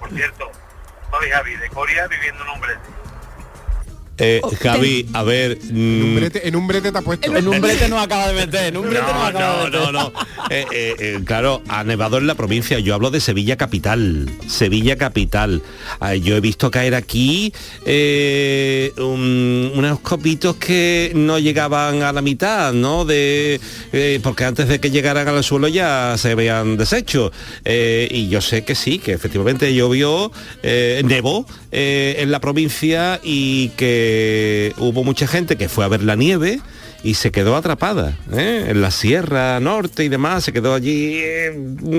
Por cierto, soy Javi de Coria viviendo en Umbrete. Eh, Javi, a ver. En un brete, en un brete te ha puesto. En un brete no acaba de meter, en un brete no, No, acaba de no, meter. no, no. Eh, eh, eh, claro, ha nevado en la provincia. Yo hablo de Sevilla capital. Sevilla capital. Ah, yo he visto caer aquí eh, un- unos copitos que no llegaban a la mitad, ¿no? De eh, porque antes de que llegaran al suelo ya se habían deshecho. Eh, y yo sé que sí, que efectivamente llovió, eh, nevó eh, en la provincia y que hubo mucha gente que fue a ver la nieve y se quedó atrapada ¿eh? en la Sierra Norte y demás, se quedó allí eh,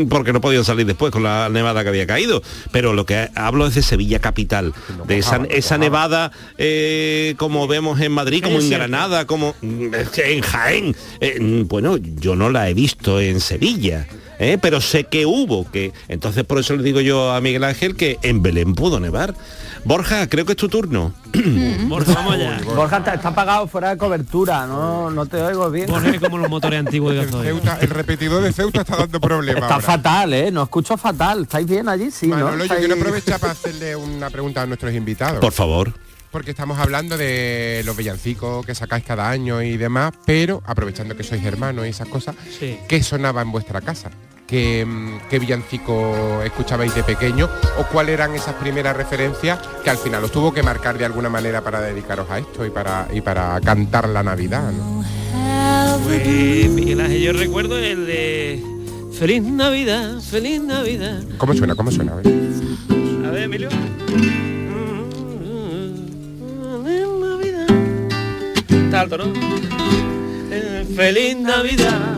porque no podían salir después con la nevada que había caído. Pero lo que hablo es de Sevilla capital, de esa, esa nevada eh, como vemos en Madrid, como en. Granada, como mm, en Jaén. Eh, bueno, yo no la he visto en Sevilla. ¿Eh? pero sé que hubo que entonces por eso le digo yo a Miguel Ángel que en Belén pudo nevar Borja creo que es tu turno Borja, vamos allá. Borja está, está apagado fuera de cobertura, no, no te oigo bien. Borja es como los motores antiguos de El, gasoil. El repetidor de Ceuta está dando problemas. Está ahora. fatal, ¿eh? No escucho fatal. ¿Estáis bien allí? Sí, ¿no? Manolo, yo ¿Estáis- quiero aprovechar para hacerle una pregunta a nuestros invitados. por favor Porque estamos hablando de los villancicos que sacáis cada año y demás, pero aprovechando que sois hermanos y esas cosas, Sí. ¿qué sonaba en vuestra casa? ¿Qué, mm, qué villancico escuchabais de pequeño? ¿O cuáles eran esas primeras referencias que al final os tuvo que marcar de alguna manera para dedicaros a esto y para, y para cantar la Navidad? ¿no? Pues Miguel Ángel, yo recuerdo el de Feliz Navidad, Feliz Navidad. ¿Cómo suena? ¿Cómo suena? A ver. A ver, Emilio. Está alto, ¿no? Eh, Feliz Navidad,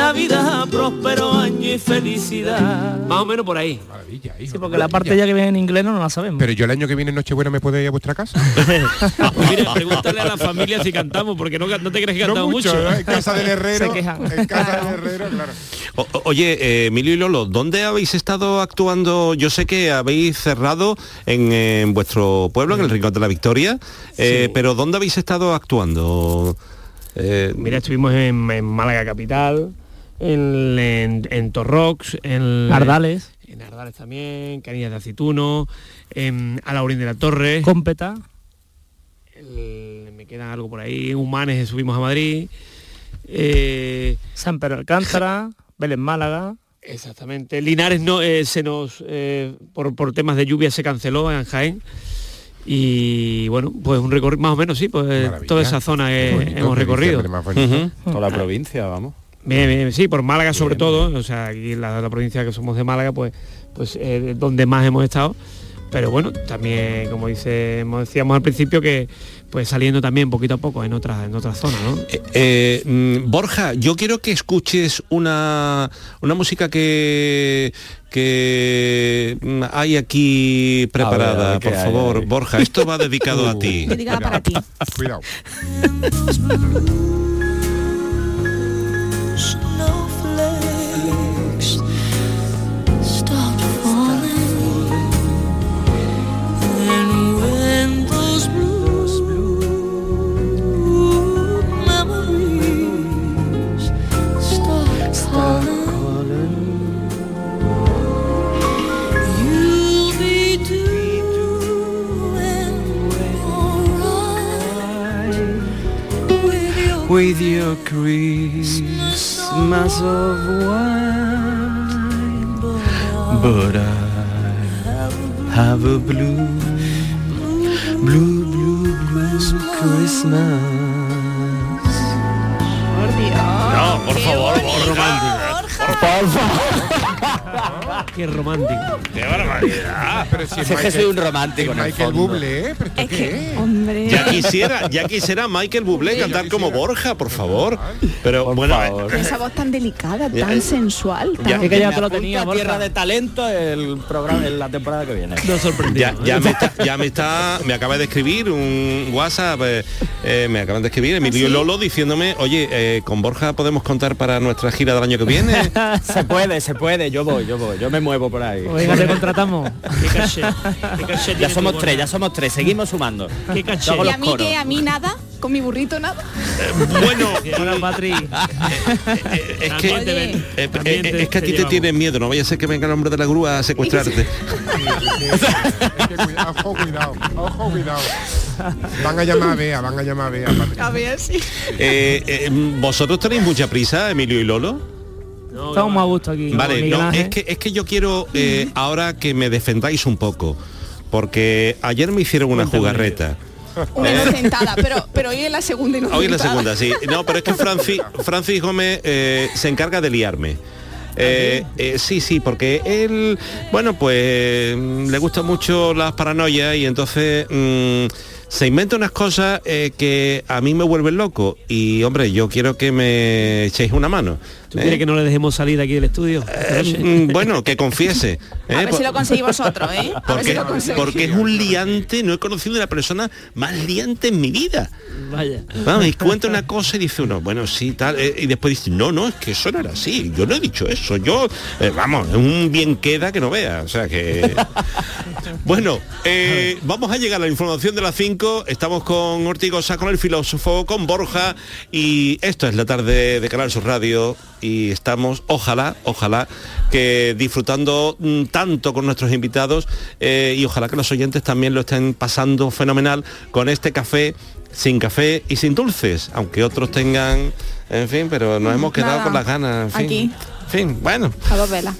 Navidad, próspero año y felicidad. Más o menos por ahí. Maravilla, hijo, Sí, porque la parte ya que viene en inglés no la sabemos. Pero yo el año que viene en Nochebuena me puedo ir a vuestra casa. Pues mira, pregúntale a la familia si cantamos, porque no, no te crees que no cantamos mucho, mucho. ¿no? En casa del herrero. Se quejan. En casa del herrero, claro. O- oye eh, Emilio y Lolo ¿dónde habéis estado actuando? yo sé que habéis cerrado en, en vuestro pueblo en el Rincón de la Victoria eh, Sí. pero ¿dónde habéis estado actuando? Eh, Mira, estuvimos en, en Málaga Capital, en, en, en Torrox, en Ardales, en Ardales también, Canillas de Aceituno, en Alaurín de la Torre, Cómpeta, el- me queda algo por ahí, en Humanes subimos a Madrid. eh, San Pedro Alcántara, Vélez Málaga. exactamente. Linares no eh, se nos eh, por, por temas de lluvia se canceló en Jaén. Y bueno, pues un recorrido más o menos sí, pues Maravilla. toda esa zona que Qué bonito, hemos recorrido. Toda la provincia, vamos. Bien, bien, sí, por Málaga sobre todo, o sea, aquí la, la provincia que somos de Málaga, pues, pues eh, donde más hemos estado. Pero bueno, también, como dice, como decíamos al principio, que pues saliendo también poquito a poco en otras, en otras zonas, ¿no? Eh, eh, mm, Borja, yo quiero que escuches una, una música que, que mm, hay aquí preparada, A ver, a ver qué por hay favor. Borja, esto va dedicado a ti. Dedicada para ti. Cuidado. with your With your Christmas of wine, but I have a blue, blue, blue, blue Christmas. No, por favor, Borja. Por favor. Qué romántico. ¡Qué barbaridad! Pero si Es que soy un romántico, en el Michael fondo. Bublé, ¿pero esto Es qué que, hombre. Ya quisiera, ya quisiera Michael Bublé cantar como Borja, por favor. Pero bueno, favor. Esa voz tan delicada, tan eh, sensual. tan- Es que ya te lo tenía, a Tierra de talento el programa en la temporada que viene. No sorprendido. ya, ya me está, ya me está, me acaba de escribir un WhatsApp, eh, eh, me acaban de escribir Emilio sí? Lolo diciéndome, oye, eh, con Borja podemos contar para nuestra gira del año que viene. Se puede, se puede, yo voy, yo voy, yo me muevo por ahí. Venga, te contratamos. Qué caché. Qué caché Ya somos tres, ya somos tres, seguimos sumando. Qué caché. Y a mí que a mí nada, con mi burrito nada. bueno, Que ahora, Patri. eh, es que eh, eh, te- es que a te ti te tienen miedo, no vaya a ser que venga el hombre de la grúa a secuestrarte. Es que cuidado, ojo, cuidado, ojo, cuidado. Van a llamar a Bea, van a llamar a Bea. Patricia. A. Eh, eh, ¿Vosotros tenéis mucha prisa, Emilio y Lolo? Estamos más a gusto aquí. Vale, no, es que, es que yo quiero eh, ahora que me defendáis un poco, porque ayer me hicieron una jugarreta. Una inocentada, pero, pero hoy es la segunda inocentada. Hoy es la segunda, sí. No, pero es que Francis, Francis Gómez eh, se encarga de liarme. Eh, eh, sí, sí, porque él, bueno, pues le gustan mucho las paranoias y entonces mm, se inventa unas cosas eh, que a mí me vuelven loco. Y hombre, yo quiero que me echéis una mano. ¿Tú ¿eh? quieres que no le dejemos salir aquí del estudio? Eh, mm, bueno, que confiese. ¿eh? A ver si lo conseguís vosotros, ¿eh? A ver si porque, lo conseguís. porque es un liante, no he conocido una persona más liante en mi vida. Vaya. Vamos, y cuenta una cosa y dice uno, bueno, sí, tal, eh, y después dice, no, no, es que eso no era así, yo no he dicho eso, yo, eh, vamos, es un bien queda que no vea, o sea que... bueno, eh, vamos a llegar a la información de las 5, estamos con Ortigosa, con el filósofo, con Borja, y esto es la tarde de Canal Sur Radio, y estamos, ojalá, ojalá, que disfrutando mm, tanto con nuestros invitados, eh, y ojalá que los oyentes también lo estén pasando fenomenal con este café sin café y sin dulces, aunque otros tengan, en fin, pero nos hemos quedado Nada. con las ganas, en fin. Aquí. En fin, bueno. A dos velas.